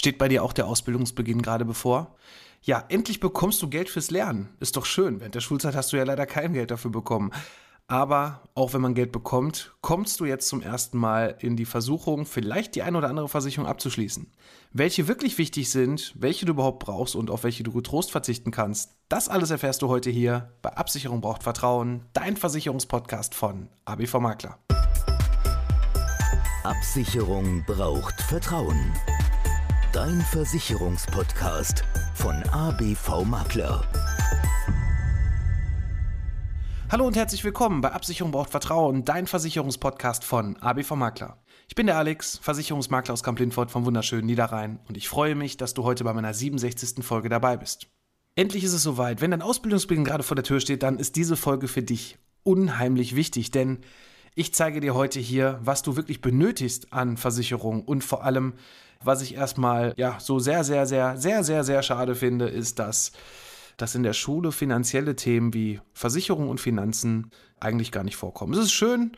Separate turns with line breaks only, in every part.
Steht bei dir auch der Ausbildungsbeginn gerade bevor? Ja, endlich bekommst du Geld fürs Lernen. Ist doch schön. Während der Schulzeit hast du ja leider kein Geld dafür bekommen. Aber auch wenn man Geld bekommt, kommst du jetzt zum ersten Mal in die Versuchung, vielleicht die eine oder andere Versicherung abzuschließen. Welche wirklich wichtig sind, welche du überhaupt brauchst und auf welche du getrost verzichten kannst, das alles erfährst du heute hier bei Absicherung braucht Vertrauen, dein Versicherungspodcast von ABV Makler.
Absicherung braucht Vertrauen. Dein Versicherungspodcast von ABV Makler.
Hallo und herzlich willkommen bei Absicherung braucht Vertrauen, dein Versicherungspodcast von ABV Makler. Ich bin der Alex, Versicherungsmakler aus Kamp-Lindfort vom wunderschönen Niederrhein und ich freue mich, dass du heute bei meiner 67. Folge dabei bist. Endlich ist es soweit. Wenn dein Ausbildungsbeginn gerade vor der Tür steht, dann ist diese Folge für dich unheimlich wichtig, denn ich zeige dir heute hier, was du wirklich benötigst an Versicherung und vor allem, was ich erstmal ja so sehr, sehr, sehr, sehr, sehr, sehr schade finde, ist, dass dass in der Schule finanzielle Themen wie Versicherung und Finanzen eigentlich gar nicht vorkommen. Es ist schön,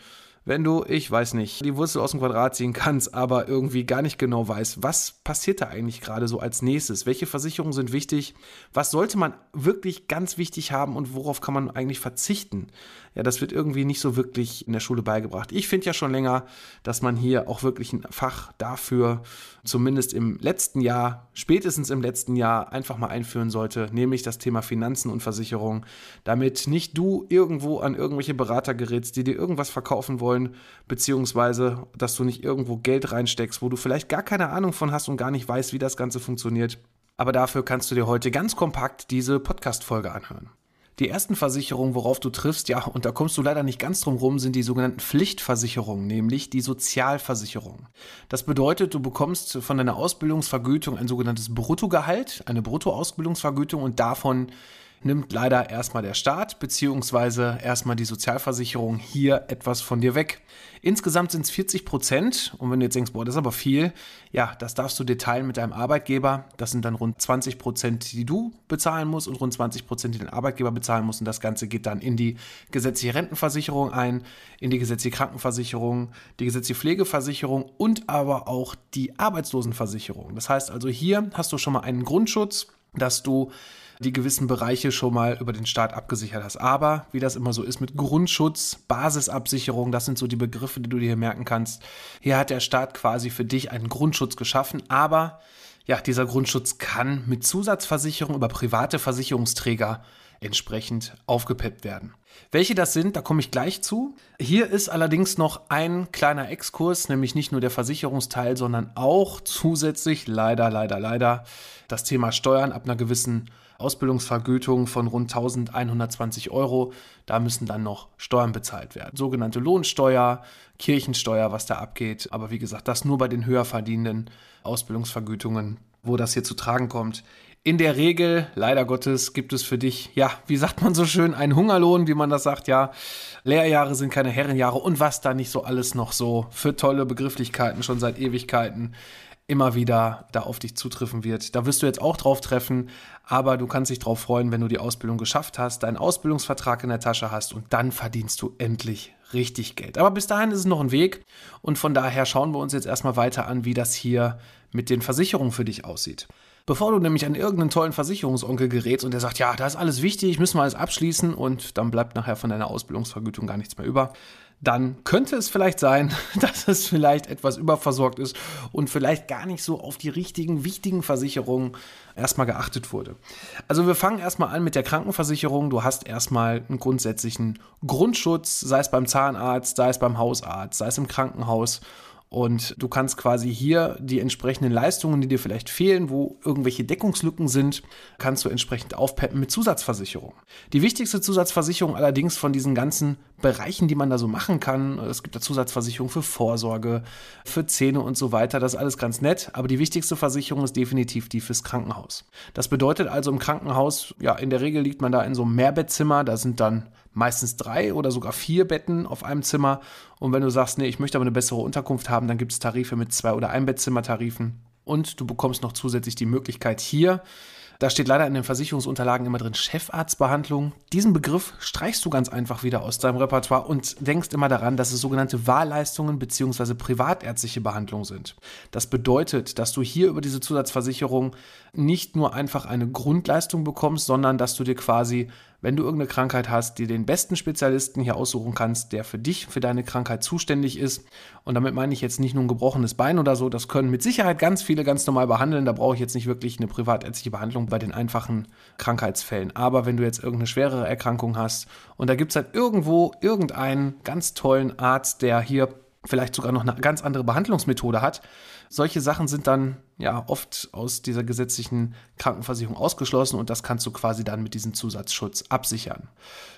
wenn du, ich weiß nicht, die Wurzel aus dem Quadrat ziehen kannst, aber irgendwie gar nicht genau weißt, was passiert da eigentlich gerade so als nächstes? Welche Versicherungen sind wichtig? Was sollte man wirklich ganz wichtig haben und worauf kann man eigentlich verzichten? Ja, das wird irgendwie nicht so wirklich in der Schule beigebracht. Ich finde ja schon länger, dass man hier auch wirklich ein Fach dafür zumindest im letzten Jahr, spätestens im letzten Jahr einfach mal einführen sollte, nämlich das Thema Finanzen und Versicherung, damit nicht du irgendwo an irgendwelche Berater gerätst, die dir irgendwas verkaufen wollen, beziehungsweise dass du nicht irgendwo Geld reinsteckst, wo du vielleicht gar keine Ahnung von hast und gar nicht weißt, wie das Ganze funktioniert. Aber dafür kannst du dir heute ganz kompakt diese Podcast-Folge anhören. Die ersten Versicherungen, worauf du triffst, ja, und da kommst du leider nicht ganz drum rum, sind die sogenannten Pflichtversicherungen, nämlich die Sozialversicherung. Das bedeutet, du bekommst von deiner Ausbildungsvergütung ein sogenanntes Bruttogehalt, eine Bruttoausbildungsvergütung und davon nimmt leider erstmal der Staat beziehungsweise erstmal die Sozialversicherung hier etwas von dir weg. Insgesamt sind es 40 Prozent und wenn du jetzt denkst, boah, das ist aber viel, ja, das darfst du dir teilen mit deinem Arbeitgeber. Das sind dann rund 20 Prozent, die du bezahlen musst und rund 20 Prozent, die dein Arbeitgeber bezahlen muss und das Ganze geht dann in die gesetzliche Rentenversicherung ein, in die gesetzliche Krankenversicherung, die gesetzliche Pflegeversicherung und aber auch die Arbeitslosenversicherung. Das heißt also, hier hast du schon mal einen Grundschutz, dass du die gewissen Bereiche schon mal über den Staat abgesichert hast. Aber wie das immer so ist mit Grundschutz, Basisabsicherung, das sind so die Begriffe, die du dir hier merken kannst. Hier hat der Staat quasi für dich einen Grundschutz geschaffen, aber ja, dieser Grundschutz kann mit Zusatzversicherung über private Versicherungsträger entsprechend aufgepeppt werden. Welche das sind, da komme ich gleich zu. Hier ist allerdings noch ein kleiner Exkurs, nämlich nicht nur der Versicherungsteil, sondern auch zusätzlich, leider, leider, leider, das Thema Steuern ab einer gewissen Ausbildungsvergütung von rund 1120 Euro. Da müssen dann noch Steuern bezahlt werden. Sogenannte Lohnsteuer, Kirchensteuer, was da abgeht. Aber wie gesagt, das nur bei den höher verdienenden Ausbildungsvergütungen, wo das hier zu tragen kommt. In der Regel, leider Gottes, gibt es für dich, ja, wie sagt man so schön, einen Hungerlohn, wie man das sagt, ja. Lehrjahre sind keine Herrenjahre und was da nicht so alles noch so für tolle Begrifflichkeiten schon seit Ewigkeiten immer wieder da auf dich zutreffen wird. Da wirst du jetzt auch drauf treffen, aber du kannst dich darauf freuen, wenn du die Ausbildung geschafft hast, deinen Ausbildungsvertrag in der Tasche hast und dann verdienst du endlich richtig Geld. Aber bis dahin ist es noch ein Weg und von daher schauen wir uns jetzt erstmal weiter an, wie das hier mit den Versicherungen für dich aussieht. Bevor du nämlich an irgendeinen tollen Versicherungsonkel gerätst und der sagt, ja, da ist alles wichtig, müssen wir alles abschließen und dann bleibt nachher von deiner Ausbildungsvergütung gar nichts mehr über, dann könnte es vielleicht sein, dass es vielleicht etwas überversorgt ist und vielleicht gar nicht so auf die richtigen, wichtigen Versicherungen erstmal geachtet wurde. Also wir fangen erstmal an mit der Krankenversicherung. Du hast erstmal einen grundsätzlichen Grundschutz, sei es beim Zahnarzt, sei es beim Hausarzt, sei es im Krankenhaus. Und du kannst quasi hier die entsprechenden Leistungen, die dir vielleicht fehlen, wo irgendwelche Deckungslücken sind, kannst du entsprechend aufpeppen mit Zusatzversicherung. Die wichtigste Zusatzversicherung allerdings von diesen ganzen Bereichen, die man da so machen kann, es gibt da Zusatzversicherung für Vorsorge, für Zähne und so weiter, das ist alles ganz nett, aber die wichtigste Versicherung ist definitiv die fürs Krankenhaus. Das bedeutet also im Krankenhaus, ja, in der Regel liegt man da in so einem Mehrbettzimmer, da sind dann meistens drei oder sogar vier Betten auf einem Zimmer. Und wenn du sagst, nee, ich möchte aber eine bessere Unterkunft haben, dann gibt es Tarife mit zwei oder ein Bettzimmertarifen. Und du bekommst noch zusätzlich die Möglichkeit hier da steht leider in den Versicherungsunterlagen immer drin Chefarztbehandlung. Diesen Begriff streichst du ganz einfach wieder aus deinem Repertoire und denkst immer daran, dass es sogenannte Wahlleistungen bzw. privatärztliche Behandlungen sind. Das bedeutet, dass du hier über diese Zusatzversicherung nicht nur einfach eine Grundleistung bekommst, sondern dass du dir quasi wenn du irgendeine Krankheit hast, dir den besten Spezialisten hier aussuchen kannst, der für dich, für deine Krankheit zuständig ist. Und damit meine ich jetzt nicht nur ein gebrochenes Bein oder so, das können mit Sicherheit ganz viele ganz normal behandeln. Da brauche ich jetzt nicht wirklich eine privatärztliche Behandlung bei den einfachen Krankheitsfällen. Aber wenn du jetzt irgendeine schwerere Erkrankung hast und da gibt es halt irgendwo irgendeinen ganz tollen Arzt, der hier vielleicht sogar noch eine ganz andere Behandlungsmethode hat, solche Sachen sind dann ja oft aus dieser gesetzlichen Krankenversicherung ausgeschlossen und das kannst du quasi dann mit diesem Zusatzschutz absichern.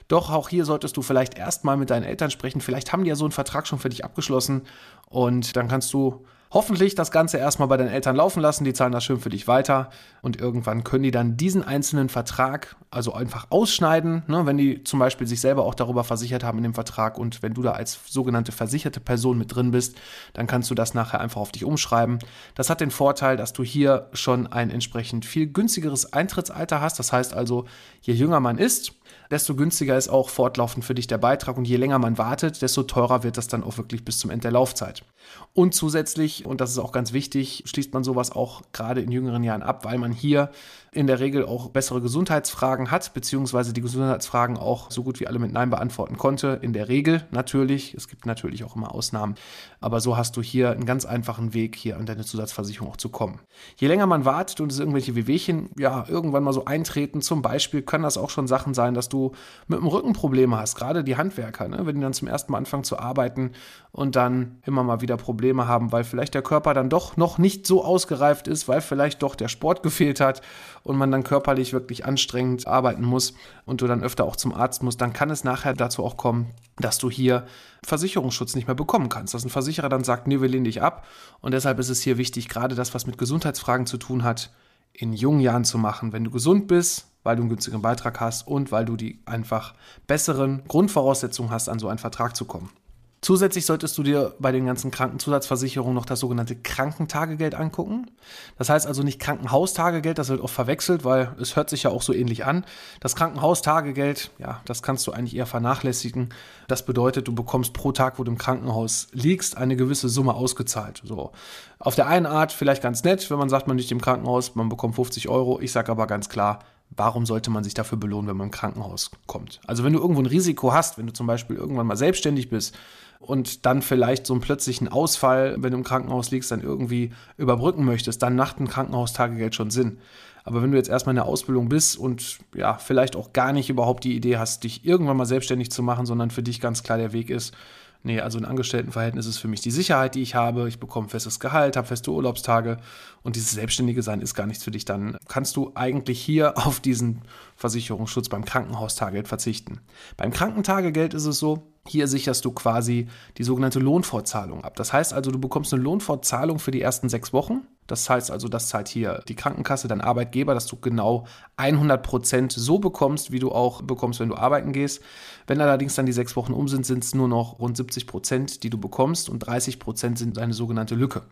Doch auch hier solltest du vielleicht erstmal mit deinen Eltern sprechen. Vielleicht haben die ja so einen Vertrag schon für dich abgeschlossen und dann kannst du hoffentlich das Ganze erstmal bei deinen Eltern laufen lassen, die zahlen das schön für dich weiter. Und irgendwann können die dann diesen einzelnen Vertrag also einfach ausschneiden, ne, wenn die zum Beispiel sich selber auch darüber versichert haben in dem Vertrag und wenn du da als sogenannte versicherte Person mit drin bist, dann kannst du das nachher einfach auf dich umschreiben. Das hat den Vorteil, dass du hier schon ein entsprechend viel günstigeres Eintrittsalter hast, das heißt also, je jünger man ist, desto günstiger ist auch fortlaufend für dich der Beitrag und je länger man wartet, desto teurer wird das dann auch wirklich bis zum Ende der Laufzeit. Und zusätzlich, und das ist auch ganz wichtig, schließt man sowas auch gerade in jüngeren Jahren ab, weil man hier in der Regel auch bessere Gesundheitsfragen hat, beziehungsweise die Gesundheitsfragen auch so gut wie alle mit Nein beantworten konnte. In der Regel natürlich. Es gibt natürlich auch immer Ausnahmen. Aber so hast du hier einen ganz einfachen Weg, hier an deine Zusatzversicherung auch zu kommen. Je länger man wartet und es irgendwelche Wehwehchen ja irgendwann mal so eintreten, zum Beispiel können das auch schon Sachen sein, dass du mit dem Rücken Probleme hast, gerade die Handwerker, ne? wenn die dann zum ersten Mal anfangen zu arbeiten und dann immer mal wieder Probleme haben, weil vielleicht der Körper dann doch noch nicht so ausgereift ist, weil vielleicht doch der Sport gefehlt hat und man dann körperlich wirklich anstrengend arbeiten muss und du dann öfter auch zum Arzt musst, dann kann es nachher dazu auch kommen, dass du hier Versicherungsschutz nicht mehr bekommen kannst. Dass ein Versicherer dann sagt, nee, wir lehnen dich ab. Und deshalb ist es hier wichtig, gerade das, was mit Gesundheitsfragen zu tun hat, in jungen Jahren zu machen. Wenn du gesund bist, weil du einen günstigeren Beitrag hast und weil du die einfach besseren Grundvoraussetzungen hast, an so einen Vertrag zu kommen. Zusätzlich solltest du dir bei den ganzen Krankenzusatzversicherungen noch das sogenannte Krankentagegeld angucken. Das heißt also nicht Krankenhaustagegeld, das wird oft verwechselt, weil es hört sich ja auch so ähnlich an. Das Krankenhaustagegeld, ja, das kannst du eigentlich eher vernachlässigen. Das bedeutet, du bekommst pro Tag, wo du im Krankenhaus liegst, eine gewisse Summe ausgezahlt. So. Auf der einen Art vielleicht ganz nett, wenn man sagt, man liegt im Krankenhaus, man bekommt 50 Euro. Ich sage aber ganz klar, warum sollte man sich dafür belohnen, wenn man im Krankenhaus kommt? Also wenn du irgendwo ein Risiko hast, wenn du zum Beispiel irgendwann mal selbstständig bist, und dann vielleicht so einen plötzlichen Ausfall, wenn du im Krankenhaus liegst, dann irgendwie überbrücken möchtest, dann macht ein Krankenhaustagegeld schon Sinn. Aber wenn du jetzt erstmal in der Ausbildung bist und ja, vielleicht auch gar nicht überhaupt die Idee hast, dich irgendwann mal selbstständig zu machen, sondern für dich ganz klar der Weg ist, nee, also ein Angestelltenverhältnis ist für mich die Sicherheit, die ich habe. Ich bekomme festes Gehalt, habe feste Urlaubstage und dieses Selbstständige sein ist gar nichts für dich. Dann kannst du eigentlich hier auf diesen Versicherungsschutz beim Krankenhaustagegeld verzichten. Beim Krankentagegeld ist es so, hier sicherst du quasi die sogenannte Lohnfortzahlung ab. Das heißt also, du bekommst eine Lohnfortzahlung für die ersten sechs Wochen. Das heißt also, das zahlt hier die Krankenkasse, dein Arbeitgeber, dass du genau 100 Prozent so bekommst, wie du auch bekommst, wenn du arbeiten gehst. Wenn allerdings dann die sechs Wochen um sind, sind es nur noch rund 70 Prozent, die du bekommst und 30 Prozent sind eine sogenannte Lücke.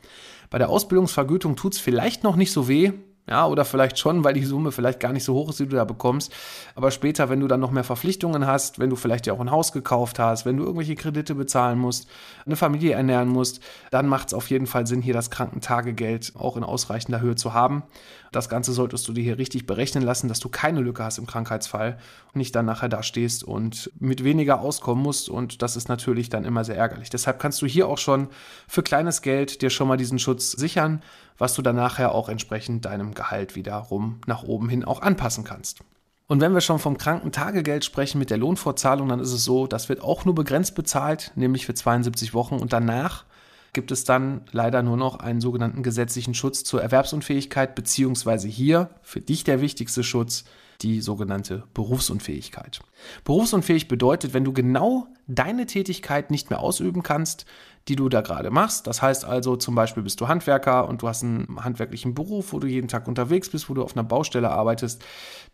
Bei der Ausbildungsvergütung tut es vielleicht noch nicht so weh, ja, oder vielleicht schon, weil die Summe vielleicht gar nicht so hoch ist, wie du da bekommst. Aber später, wenn du dann noch mehr Verpflichtungen hast, wenn du vielleicht ja auch ein Haus gekauft hast, wenn du irgendwelche Kredite bezahlen musst, eine Familie ernähren musst, dann macht es auf jeden Fall Sinn, hier das Krankentagegeld auch in ausreichender Höhe zu haben. Das Ganze solltest du dir hier richtig berechnen lassen, dass du keine Lücke hast im Krankheitsfall und nicht dann nachher da stehst und mit weniger auskommen musst. Und das ist natürlich dann immer sehr ärgerlich. Deshalb kannst du hier auch schon für kleines Geld dir schon mal diesen Schutz sichern, was du dann nachher auch entsprechend deinem Gehalt wiederum nach oben hin auch anpassen kannst. Und wenn wir schon vom Krankentagegeld sprechen mit der Lohnfortzahlung, dann ist es so, das wird auch nur begrenzt bezahlt, nämlich für 72 Wochen und danach gibt es dann leider nur noch einen sogenannten gesetzlichen Schutz zur Erwerbsunfähigkeit, beziehungsweise hier für dich der wichtigste Schutz, die sogenannte Berufsunfähigkeit. Berufsunfähig bedeutet, wenn du genau deine Tätigkeit nicht mehr ausüben kannst, die du da gerade machst. Das heißt also, zum Beispiel bist du Handwerker und du hast einen handwerklichen Beruf, wo du jeden Tag unterwegs bist, wo du auf einer Baustelle arbeitest,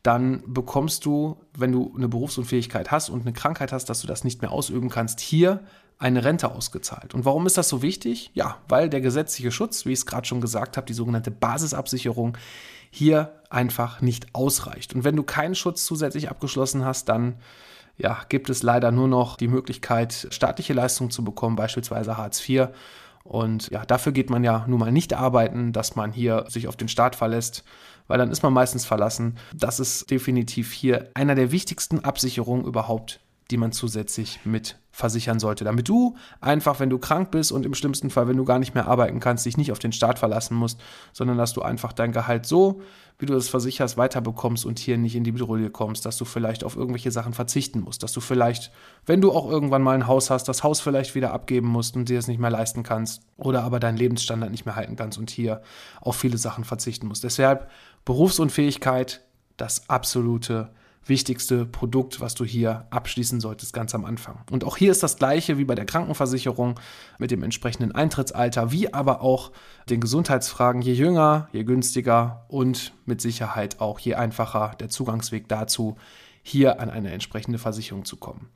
dann bekommst du, wenn du eine Berufsunfähigkeit hast und eine Krankheit hast, dass du das nicht mehr ausüben kannst, hier eine Rente ausgezahlt. Und warum ist das so wichtig? Ja, weil der gesetzliche Schutz, wie ich es gerade schon gesagt habe, die sogenannte Basisabsicherung, hier einfach nicht ausreicht. Und wenn du keinen Schutz zusätzlich abgeschlossen hast, dann ja, gibt es leider nur noch die Möglichkeit, staatliche Leistungen zu bekommen, beispielsweise Hartz IV. Und ja, dafür geht man ja nun mal nicht arbeiten, dass man hier sich auf den Staat verlässt, weil dann ist man meistens verlassen. Das ist definitiv hier einer der wichtigsten Absicherungen überhaupt, die man zusätzlich mit versichern sollte, damit du einfach, wenn du krank bist und im schlimmsten Fall, wenn du gar nicht mehr arbeiten kannst, dich nicht auf den Staat verlassen musst, sondern dass du einfach dein Gehalt so, wie du es versicherst, weiterbekommst und hier nicht in die Bedrohung kommst, dass du vielleicht auf irgendwelche Sachen verzichten musst, dass du vielleicht, wenn du auch irgendwann mal ein Haus hast, das Haus vielleicht wieder abgeben musst und dir es nicht mehr leisten kannst oder aber deinen Lebensstandard nicht mehr halten kannst und hier auf viele Sachen verzichten musst. Deshalb Berufsunfähigkeit, das absolute wichtigste Produkt, was du hier abschließen solltest, ganz am Anfang. Und auch hier ist das gleiche wie bei der Krankenversicherung mit dem entsprechenden Eintrittsalter, wie aber auch den Gesundheitsfragen. Je jünger, je günstiger und mit Sicherheit auch je einfacher der Zugangsweg dazu, hier an eine entsprechende Versicherung zu kommen.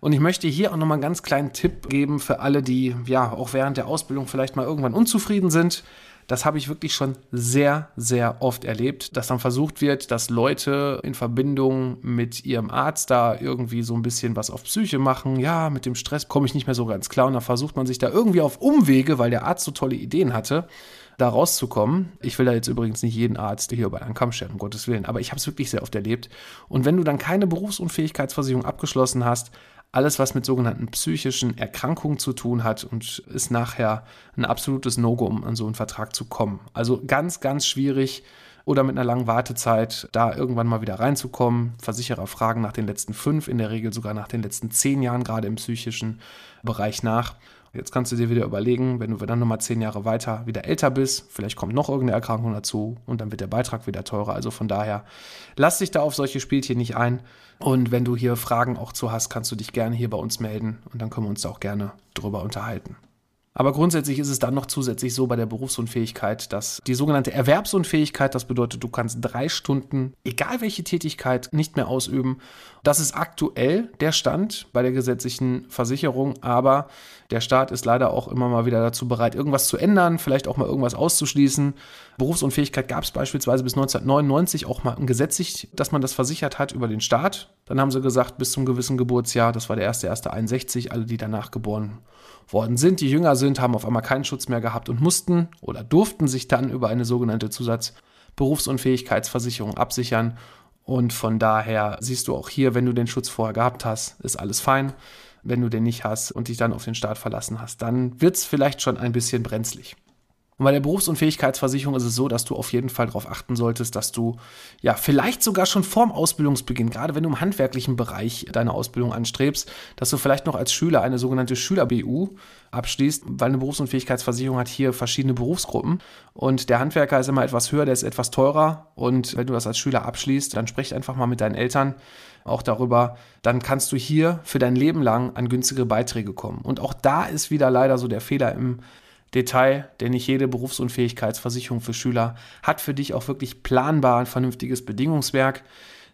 Und ich möchte hier auch nochmal einen ganz kleinen Tipp geben für alle, die ja auch während der Ausbildung vielleicht mal irgendwann unzufrieden sind das habe ich wirklich schon sehr, sehr oft erlebt, dass dann versucht wird, dass Leute in Verbindung mit ihrem Arzt da irgendwie so ein bisschen was auf Psyche machen. Ja, mit dem Stress komme ich nicht mehr so ganz klar. Und dann versucht man sich da irgendwie auf Umwege, weil der Arzt so tolle Ideen hatte, da rauszukommen. Ich will da jetzt übrigens nicht jeden Arzt hier bei einem Kamm stellen, um Gottes Willen, aber ich habe es wirklich sehr oft erlebt. Und wenn du dann keine Berufsunfähigkeitsversicherung abgeschlossen hast, alles, was mit sogenannten psychischen Erkrankungen zu tun hat und ist nachher ein absolutes No-Go, um an so einen Vertrag zu kommen. Also ganz, ganz schwierig oder mit einer langen Wartezeit da irgendwann mal wieder reinzukommen. Versicherer fragen nach den letzten fünf, in der Regel sogar nach den letzten zehn Jahren, gerade im psychischen Bereich nach. Jetzt kannst du dir wieder überlegen, wenn du dann nochmal zehn Jahre weiter wieder älter bist, vielleicht kommt noch irgendeine Erkrankung dazu und dann wird der Beitrag wieder teurer. Also von daher, lass dich da auf solche Spielchen nicht ein. Und wenn du hier Fragen auch zu hast, kannst du dich gerne hier bei uns melden und dann können wir uns da auch gerne drüber unterhalten. Aber grundsätzlich ist es dann noch zusätzlich so bei der Berufsunfähigkeit, dass die sogenannte Erwerbsunfähigkeit, das bedeutet, du kannst drei Stunden, egal welche Tätigkeit, nicht mehr ausüben. Das ist aktuell der Stand bei der gesetzlichen Versicherung, aber der Staat ist leider auch immer mal wieder dazu bereit, irgendwas zu ändern, vielleicht auch mal irgendwas auszuschließen. Berufsunfähigkeit gab es beispielsweise bis 1999 auch mal gesetzlich, dass man das versichert hat über den Staat. Dann haben sie gesagt, bis zum gewissen Geburtsjahr, das war der 1.1.61, alle, die danach geboren worden sind, die jünger sind, haben auf einmal keinen Schutz mehr gehabt und mussten oder durften sich dann über eine sogenannte Zusatzberufsunfähigkeitsversicherung absichern. Und von daher siehst du auch hier, wenn du den Schutz vorher gehabt hast, ist alles fein. Wenn du den nicht hast und dich dann auf den Staat verlassen hast, dann wird es vielleicht schon ein bisschen brenzlig. Und bei der Berufsunfähigkeitsversicherung ist es so, dass du auf jeden Fall darauf achten solltest, dass du ja vielleicht sogar schon vorm Ausbildungsbeginn, gerade wenn du im handwerklichen Bereich deine Ausbildung anstrebst, dass du vielleicht noch als Schüler eine sogenannte Schüler-BU abschließt, weil eine Berufsunfähigkeitsversicherung hat hier verschiedene Berufsgruppen. Und der Handwerker ist immer etwas höher, der ist etwas teurer. Und wenn du das als Schüler abschließt, dann sprich einfach mal mit deinen Eltern auch darüber, dann kannst du hier für dein Leben lang an günstige Beiträge kommen. Und auch da ist wieder leider so der Fehler im Detail, denn nicht jede Berufsunfähigkeitsversicherung für Schüler hat für dich auch wirklich planbar ein vernünftiges Bedingungswerk.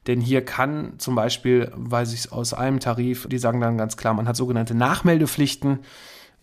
Denn hier kann zum Beispiel, weiß ich es aus einem Tarif, die sagen dann ganz klar, man hat sogenannte Nachmeldepflichten.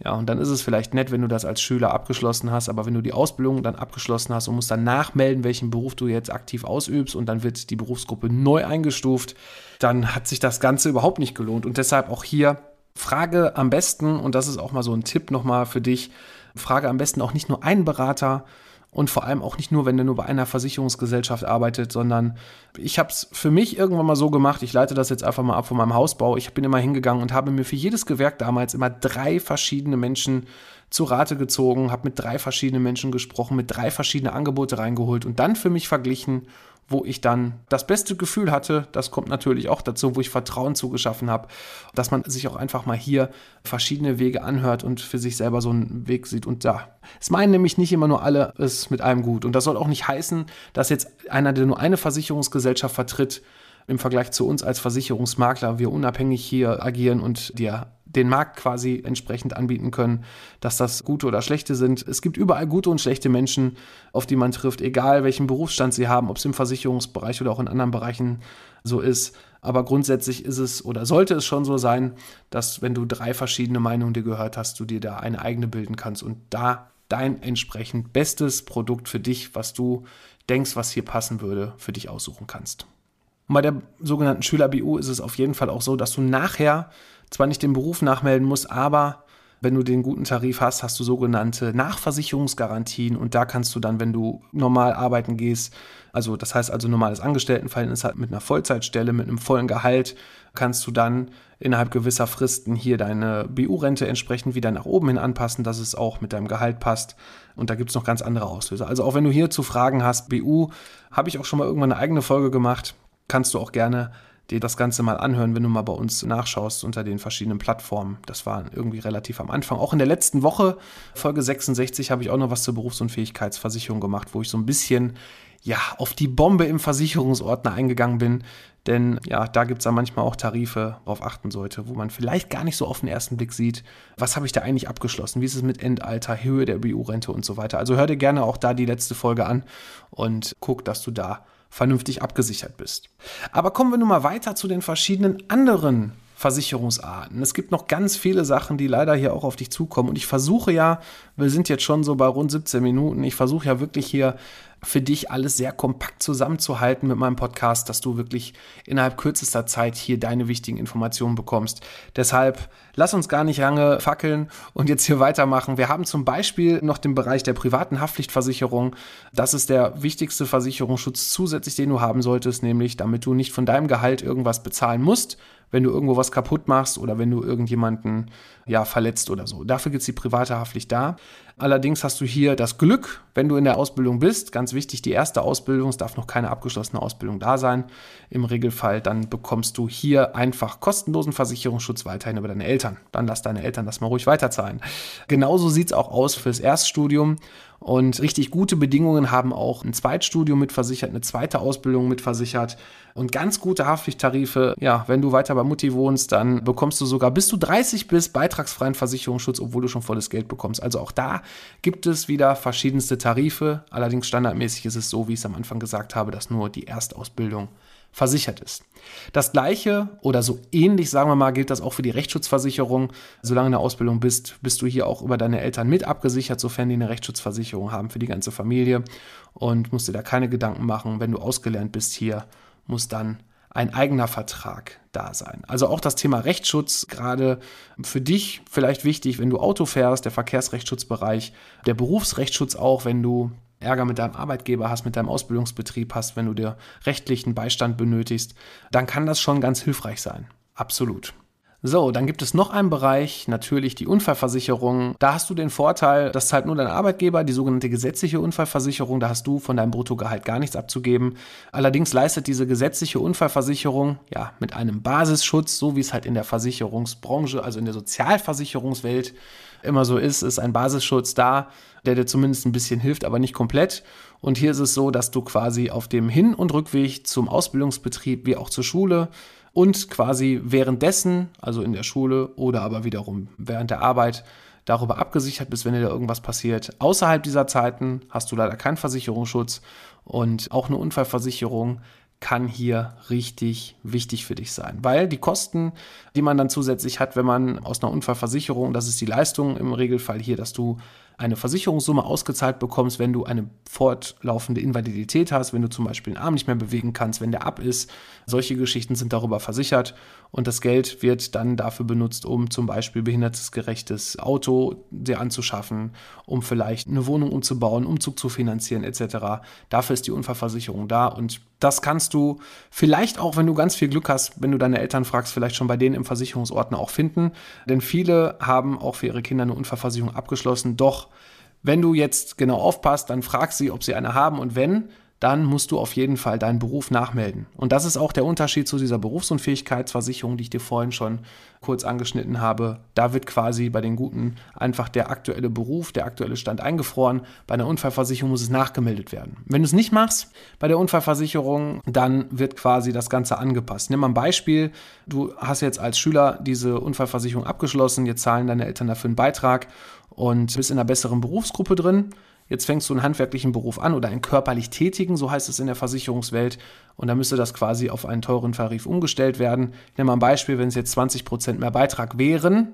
Ja, und dann ist es vielleicht nett, wenn du das als Schüler abgeschlossen hast, aber wenn du die Ausbildung dann abgeschlossen hast und musst dann nachmelden, welchen Beruf du jetzt aktiv ausübst und dann wird die Berufsgruppe neu eingestuft, dann hat sich das Ganze überhaupt nicht gelohnt. Und deshalb auch hier Frage am besten, und das ist auch mal so ein Tipp nochmal für dich, Frage am besten auch nicht nur einen Berater und vor allem auch nicht nur, wenn der nur bei einer Versicherungsgesellschaft arbeitet, sondern ich habe es für mich irgendwann mal so gemacht, ich leite das jetzt einfach mal ab von meinem Hausbau, ich bin immer hingegangen und habe mir für jedes Gewerk damals immer drei verschiedene Menschen zu Rate gezogen, habe mit drei verschiedenen Menschen gesprochen, mit drei verschiedene Angebote reingeholt und dann für mich verglichen, wo ich dann das beste Gefühl hatte. Das kommt natürlich auch dazu, wo ich Vertrauen zugeschaffen habe, dass man sich auch einfach mal hier verschiedene Wege anhört und für sich selber so einen Weg sieht. Und da, es meinen nämlich nicht immer nur alle es mit einem gut. Und das soll auch nicht heißen, dass jetzt einer, der nur eine Versicherungsgesellschaft vertritt, im Vergleich zu uns als Versicherungsmakler wir unabhängig hier agieren und dir den Markt quasi entsprechend anbieten können, dass das gute oder schlechte sind. Es gibt überall gute und schlechte Menschen, auf die man trifft, egal welchen Berufsstand sie haben, ob es im Versicherungsbereich oder auch in anderen Bereichen so ist. Aber grundsätzlich ist es oder sollte es schon so sein, dass wenn du drei verschiedene Meinungen dir gehört hast, du dir da eine eigene bilden kannst und da dein entsprechend bestes Produkt für dich, was du denkst, was hier passen würde, für dich aussuchen kannst. Und bei der sogenannten Schüler-BU ist es auf jeden Fall auch so, dass du nachher zwar nicht den Beruf nachmelden musst, aber wenn du den guten Tarif hast, hast du sogenannte Nachversicherungsgarantien und da kannst du dann, wenn du normal arbeiten gehst, also das heißt also normales Angestelltenverhältnis halt mit einer Vollzeitstelle, mit einem vollen Gehalt, kannst du dann innerhalb gewisser Fristen hier deine BU-Rente entsprechend wieder nach oben hin anpassen, dass es auch mit deinem Gehalt passt. Und da gibt es noch ganz andere Auslöser. Also auch wenn du hierzu Fragen hast, BU, habe ich auch schon mal irgendwann eine eigene Folge gemacht, kannst du auch gerne dir das Ganze mal anhören, wenn du mal bei uns nachschaust unter den verschiedenen Plattformen. Das war irgendwie relativ am Anfang. Auch in der letzten Woche, Folge 66, habe ich auch noch was zur Berufsunfähigkeitsversicherung gemacht, wo ich so ein bisschen ja, auf die Bombe im Versicherungsordner eingegangen bin. Denn ja, da gibt es dann manchmal auch Tarife, worauf achten sollte, wo man vielleicht gar nicht so auf den ersten Blick sieht, was habe ich da eigentlich abgeschlossen, wie ist es mit Endalter, Höhe der BU-Rente und so weiter. Also hör dir gerne auch da die letzte Folge an und guck, dass du da vernünftig abgesichert bist. Aber kommen wir nun mal weiter zu den verschiedenen anderen Versicherungsarten. Es gibt noch ganz viele Sachen, die leider hier auch auf dich zukommen. Und ich versuche ja, wir sind jetzt schon so bei rund 17 Minuten, ich versuche ja wirklich hier für dich alles sehr kompakt zusammenzuhalten mit meinem Podcast, dass du wirklich innerhalb kürzester Zeit hier deine wichtigen Informationen bekommst. Deshalb lass uns gar nicht lange fackeln und jetzt hier weitermachen. Wir haben zum Beispiel noch den Bereich der privaten Haftpflichtversicherung. Das ist der wichtigste Versicherungsschutz zusätzlich, den du haben solltest, nämlich damit du nicht von deinem Gehalt irgendwas bezahlen musst, wenn du irgendwo was kaputt machst oder wenn du irgendjemanden ja verletzt oder so. Dafür gibt es die private Haftpflicht da. Allerdings hast du hier das Glück, wenn du in der Ausbildung bist, ganz wichtig, die erste Ausbildung, es darf noch keine abgeschlossene Ausbildung da sein. Im Regelfall, dann bekommst du hier einfach kostenlosen Versicherungsschutz weiterhin über deine Eltern. Dann lass deine Eltern das mal ruhig weiterzahlen. Genauso sieht es auch aus fürs Erststudium. Und richtig gute Bedingungen haben auch ein Zweitstudium mitversichert, eine zweite Ausbildung mitversichert und ganz gute Haftpflichttarife. Ja, wenn du weiter bei Mutti wohnst, dann bekommst du sogar bis du 30 bist beitragsfreien Versicherungsschutz, obwohl du schon volles Geld bekommst. Also auch da gibt es wieder verschiedenste Tarife. Allerdings standardmäßig ist es so, wie ich es am Anfang gesagt habe, dass nur die Erstausbildung versichert ist. Das gleiche oder so ähnlich, sagen wir mal, gilt das auch für die Rechtsschutzversicherung. Solange du in der Ausbildung bist, bist du hier auch über deine Eltern mit abgesichert, sofern die eine Rechtsschutzversicherung haben für die ganze Familie und musst dir da keine Gedanken machen. Wenn du ausgelernt bist hier, muss dann ein eigener Vertrag da sein. Also auch das Thema Rechtsschutz, gerade für dich vielleicht wichtig, wenn du Auto fährst, der Verkehrsrechtsschutzbereich, der Berufsrechtsschutz auch, wenn du Ärger mit deinem Arbeitgeber hast, mit deinem Ausbildungsbetrieb hast, wenn du dir rechtlichen Beistand benötigst, dann kann das schon ganz hilfreich sein. Absolut. So, dann gibt es noch einen Bereich, natürlich die Unfallversicherung. Da hast du den Vorteil, das zahlt nur dein Arbeitgeber, die sogenannte gesetzliche Unfallversicherung. Da hast du von deinem Bruttogehalt gar nichts abzugeben. Allerdings leistet diese gesetzliche Unfallversicherung ja mit einem Basisschutz, so wie es halt in der Versicherungsbranche, also in der Sozialversicherungswelt immer so ist, ist ein Basisschutz da, der dir zumindest ein bisschen hilft, aber nicht komplett. Und hier ist es so, dass du quasi auf dem Hin- und Rückweg zum Ausbildungsbetrieb wie auch zur Schule und quasi währenddessen, also in der Schule oder aber wiederum während der Arbeit, darüber abgesichert bist, wenn dir da irgendwas passiert. Außerhalb dieser Zeiten hast du leider keinen Versicherungsschutz und auch eine Unfallversicherung kann hier richtig wichtig für dich sein, weil die Kosten, die man dann zusätzlich hat, wenn man aus einer Unfallversicherung, das ist die Leistung im Regelfall hier, dass du eine Versicherungssumme ausgezahlt bekommst, wenn du eine fortlaufende Invalidität hast, wenn du zum Beispiel den Arm nicht mehr bewegen kannst, wenn der ab ist. Solche Geschichten sind darüber versichert und das Geld wird dann dafür benutzt, um zum Beispiel behindertesgerechtes Auto dir anzuschaffen, um vielleicht eine Wohnung umzubauen, Umzug zu finanzieren etc. Dafür ist die Unfallversicherung da und das kannst du vielleicht auch, wenn du ganz viel Glück hast, wenn du deine Eltern fragst, vielleicht schon bei denen im Versicherungsordner auch finden. Denn viele haben auch für ihre Kinder eine Unfallversicherung abgeschlossen. Doch wenn du jetzt genau aufpasst, dann frag sie, ob sie eine haben und wenn, dann musst du auf jeden Fall deinen Beruf nachmelden. Und das ist auch der Unterschied zu dieser Berufsunfähigkeitsversicherung, die ich dir vorhin schon kurz angeschnitten habe. Da wird quasi bei den Guten einfach der aktuelle Beruf, der aktuelle Stand eingefroren. Bei einer Unfallversicherung muss es nachgemeldet werden. Wenn du es nicht machst bei der Unfallversicherung, dann wird quasi das Ganze angepasst. Nimm mal ein Beispiel. Du hast jetzt als Schüler diese Unfallversicherung abgeschlossen, jetzt zahlen deine Eltern dafür einen Beitrag und bist in einer besseren Berufsgruppe drin jetzt fängst du einen handwerklichen Beruf an oder einen körperlich tätigen, so heißt es in der Versicherungswelt. Und dann müsste das quasi auf einen teuren Tarif umgestellt werden. Ich nehme mal ein Beispiel, wenn es jetzt 20 Prozent mehr Beitrag wären,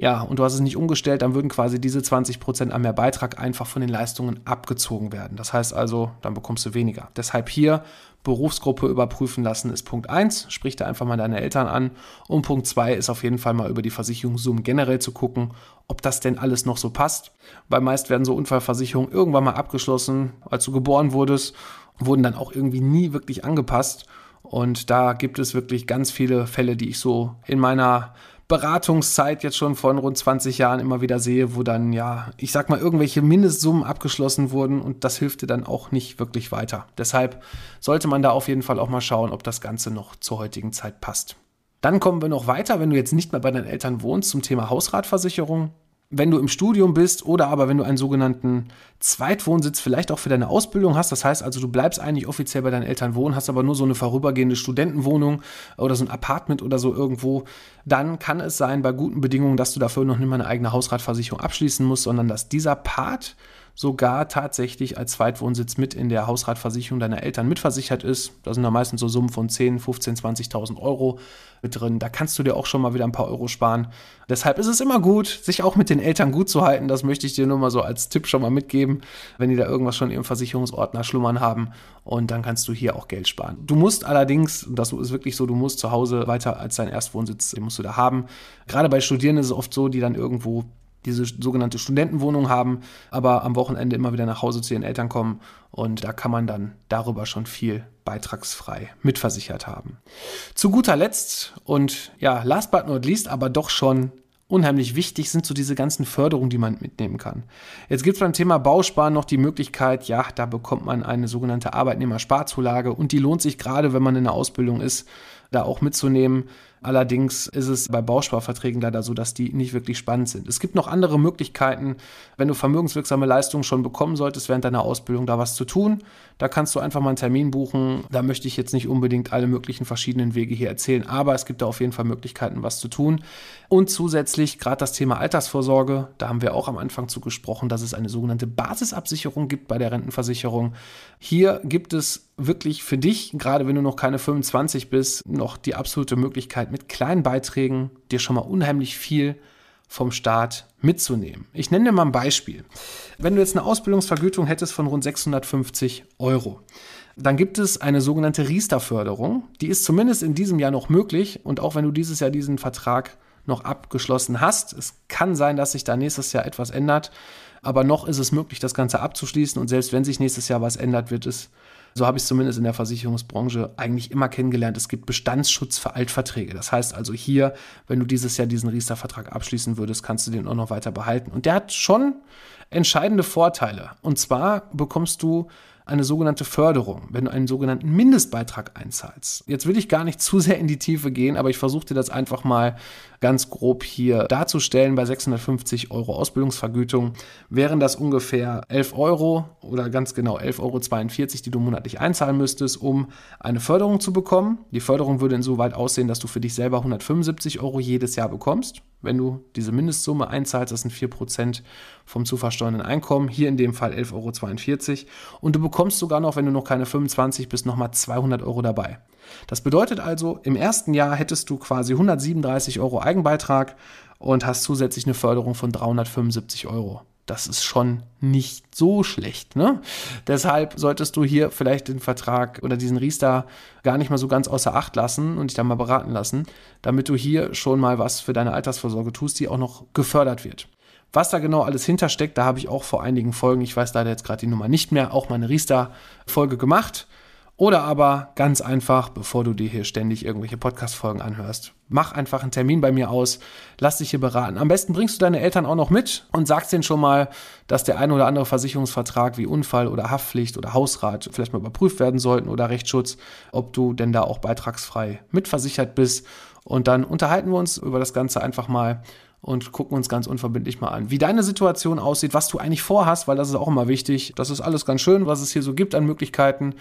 ja, und du hast es nicht umgestellt, dann würden quasi diese 20% an mehr Beitrag einfach von den Leistungen abgezogen werden. Das heißt also, dann bekommst du weniger. Deshalb hier Berufsgruppe überprüfen lassen ist Punkt 1. Sprich da einfach mal deine Eltern an. Und Punkt 2 ist auf jeden Fall mal über die Versicherungssummen generell zu gucken, ob das denn alles noch so passt. Weil meist werden so Unfallversicherungen irgendwann mal abgeschlossen, als du geboren wurdest, wurden dann auch irgendwie nie wirklich angepasst. Und da gibt es wirklich ganz viele Fälle, die ich so in meiner Beratungszeit jetzt schon von rund 20 Jahren immer wieder sehe, wo dann ja, ich sag mal, irgendwelche Mindestsummen abgeschlossen wurden und das hilft dir dann auch nicht wirklich weiter. Deshalb sollte man da auf jeden Fall auch mal schauen, ob das Ganze noch zur heutigen Zeit passt. Dann kommen wir noch weiter, wenn du jetzt nicht mehr bei deinen Eltern wohnst, zum Thema Hausratversicherung wenn du im Studium bist oder aber wenn du einen sogenannten Zweitwohnsitz vielleicht auch für deine Ausbildung hast, das heißt also, du bleibst eigentlich offiziell bei deinen Eltern wohnen, hast aber nur so eine vorübergehende Studentenwohnung oder so ein Apartment oder so irgendwo, dann kann es sein bei guten Bedingungen, dass du dafür noch nicht mal eine eigene Hausratversicherung abschließen musst, sondern dass dieser Part sogar tatsächlich als Zweitwohnsitz mit in der Hausratversicherung deiner Eltern mitversichert ist. Da sind da meistens so Summen von 10, 15, 20.000 Euro mit drin. Da kannst du dir auch schon mal wieder ein paar Euro sparen. Deshalb ist es immer gut, sich auch mit den Eltern gut zu halten. Das möchte ich dir nur mal so als Tipp schon mal mitgeben, wenn die da irgendwas schon im Versicherungsordner schlummern haben. Und dann kannst du hier auch Geld sparen. Du musst allerdings, das ist wirklich so, du musst zu Hause weiter als dein Erstwohnsitz, den musst du da haben. Gerade bei Studierenden ist es oft so, die dann irgendwo diese sogenannte Studentenwohnung haben, aber am Wochenende immer wieder nach Hause zu ihren Eltern kommen und da kann man dann darüber schon viel beitragsfrei mitversichert haben. Zu guter Letzt und ja, last but not least, aber doch schon unheimlich wichtig sind so diese ganzen Förderungen, die man mitnehmen kann. Jetzt gibt es beim Thema Bausparen noch die Möglichkeit, ja, da bekommt man eine sogenannte Arbeitnehmersparzulage und die lohnt sich gerade, wenn man in der Ausbildung ist, da auch mitzunehmen. Allerdings ist es bei Bausparverträgen leider so, dass die nicht wirklich spannend sind. Es gibt noch andere Möglichkeiten, wenn du vermögenswirksame Leistungen schon bekommen solltest während deiner Ausbildung, da was zu tun. Da kannst du einfach mal einen Termin buchen. Da möchte ich jetzt nicht unbedingt alle möglichen verschiedenen Wege hier erzählen, aber es gibt da auf jeden Fall Möglichkeiten, was zu tun. Und zusätzlich gerade das Thema Altersvorsorge, da haben wir auch am Anfang zu gesprochen, dass es eine sogenannte Basisabsicherung gibt bei der Rentenversicherung. Hier gibt es wirklich für dich, gerade wenn du noch keine 25 bist, noch die absolute Möglichkeit, mit kleinen Beiträgen dir schon mal unheimlich viel vom Staat mitzunehmen. Ich nenne dir mal ein Beispiel. Wenn du jetzt eine Ausbildungsvergütung hättest von rund 650 Euro, dann gibt es eine sogenannte Riester-Förderung. Die ist zumindest in diesem Jahr noch möglich und auch wenn du dieses Jahr diesen Vertrag noch abgeschlossen hast, es kann sein, dass sich da nächstes Jahr etwas ändert, aber noch ist es möglich, das Ganze abzuschließen und selbst wenn sich nächstes Jahr was ändert, wird es so habe ich es zumindest in der Versicherungsbranche eigentlich immer kennengelernt. Es gibt Bestandsschutz für Altverträge. Das heißt also hier, wenn du dieses Jahr diesen Riester-Vertrag abschließen würdest, kannst du den auch noch weiter behalten. Und der hat schon entscheidende Vorteile. Und zwar bekommst du eine sogenannte Förderung, wenn du einen sogenannten Mindestbeitrag einzahlst. Jetzt will ich gar nicht zu sehr in die Tiefe gehen, aber ich versuche dir das einfach mal ganz grob hier darzustellen. Bei 650 Euro Ausbildungsvergütung wären das ungefähr 11 Euro oder ganz genau 11,42 Euro, die du monatlich einzahlen müsstest, um eine Förderung zu bekommen. Die Förderung würde insoweit aussehen, dass du für dich selber 175 Euro jedes Jahr bekommst. Wenn du diese Mindestsumme einzahlst, das sind 4% vom zu versteuernden Einkommen, hier in dem Fall 11,42 Euro. Und du bekommst sogar noch, wenn du noch keine 25 bist, nochmal 200 Euro dabei. Das bedeutet also, im ersten Jahr hättest du quasi 137 Euro Eigenbeitrag und hast zusätzlich eine Förderung von 375 Euro. Das ist schon nicht so schlecht. Ne? Deshalb solltest du hier vielleicht den Vertrag oder diesen Riester gar nicht mal so ganz außer Acht lassen und dich da mal beraten lassen, damit du hier schon mal was für deine Altersvorsorge tust, die auch noch gefördert wird. Was da genau alles hintersteckt, da habe ich auch vor einigen Folgen, ich weiß leider jetzt gerade die Nummer nicht mehr, auch mal eine Riester-Folge gemacht. Oder aber ganz einfach, bevor du dir hier ständig irgendwelche Podcast-Folgen anhörst, mach einfach einen Termin bei mir aus, lass dich hier beraten. Am besten bringst du deine Eltern auch noch mit und sagst denen schon mal, dass der ein oder andere Versicherungsvertrag wie Unfall oder Haftpflicht oder Hausrat vielleicht mal überprüft werden sollten oder Rechtsschutz, ob du denn da auch beitragsfrei mitversichert bist. Und dann unterhalten wir uns über das Ganze einfach mal und gucken uns ganz unverbindlich mal an, wie deine Situation aussieht, was du eigentlich vorhast, weil das ist auch immer wichtig. Das ist alles ganz schön, was es hier so gibt an Möglichkeiten.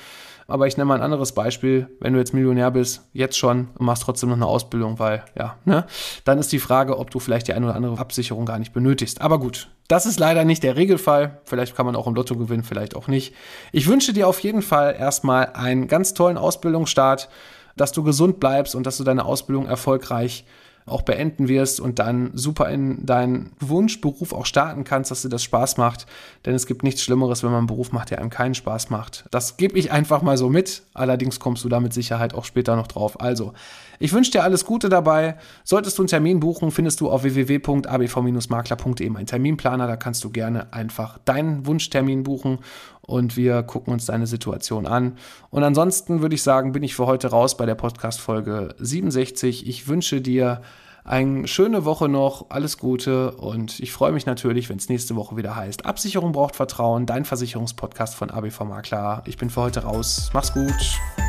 Aber ich nenne mal ein anderes Beispiel. Wenn du jetzt Millionär bist, jetzt schon, und machst trotzdem noch eine Ausbildung, weil, ja, ne? Dann ist die Frage, ob du vielleicht die eine oder andere Absicherung gar nicht benötigst. Aber gut, das ist leider nicht der Regelfall. Vielleicht kann man auch im Lotto gewinnen, vielleicht auch nicht. Ich wünsche dir auf jeden Fall erstmal einen ganz tollen Ausbildungsstart, dass du gesund bleibst und dass du deine Ausbildung erfolgreich auch beenden wirst und dann super in deinen Wunschberuf auch starten kannst, dass dir das Spaß macht. Denn es gibt nichts Schlimmeres, wenn man einen Beruf macht, der einem keinen Spaß macht. Das gebe ich einfach mal so mit. Allerdings kommst du da mit Sicherheit auch später noch drauf. Also, ich wünsche dir alles Gute dabei. Solltest du einen Termin buchen, findest du auf www.abv-makler.de meinen Terminplaner. Da kannst du gerne einfach deinen Wunschtermin buchen und wir gucken uns deine Situation an. Und ansonsten würde ich sagen, bin ich für heute raus bei der Podcast-Folge 67. Ich wünsche dir eine schöne Woche noch, alles Gute und ich freue mich natürlich, wenn es nächste Woche wieder heißt. Absicherung braucht Vertrauen, dein Versicherungspodcast von ABV Makler. Ich bin für heute raus. Mach's gut.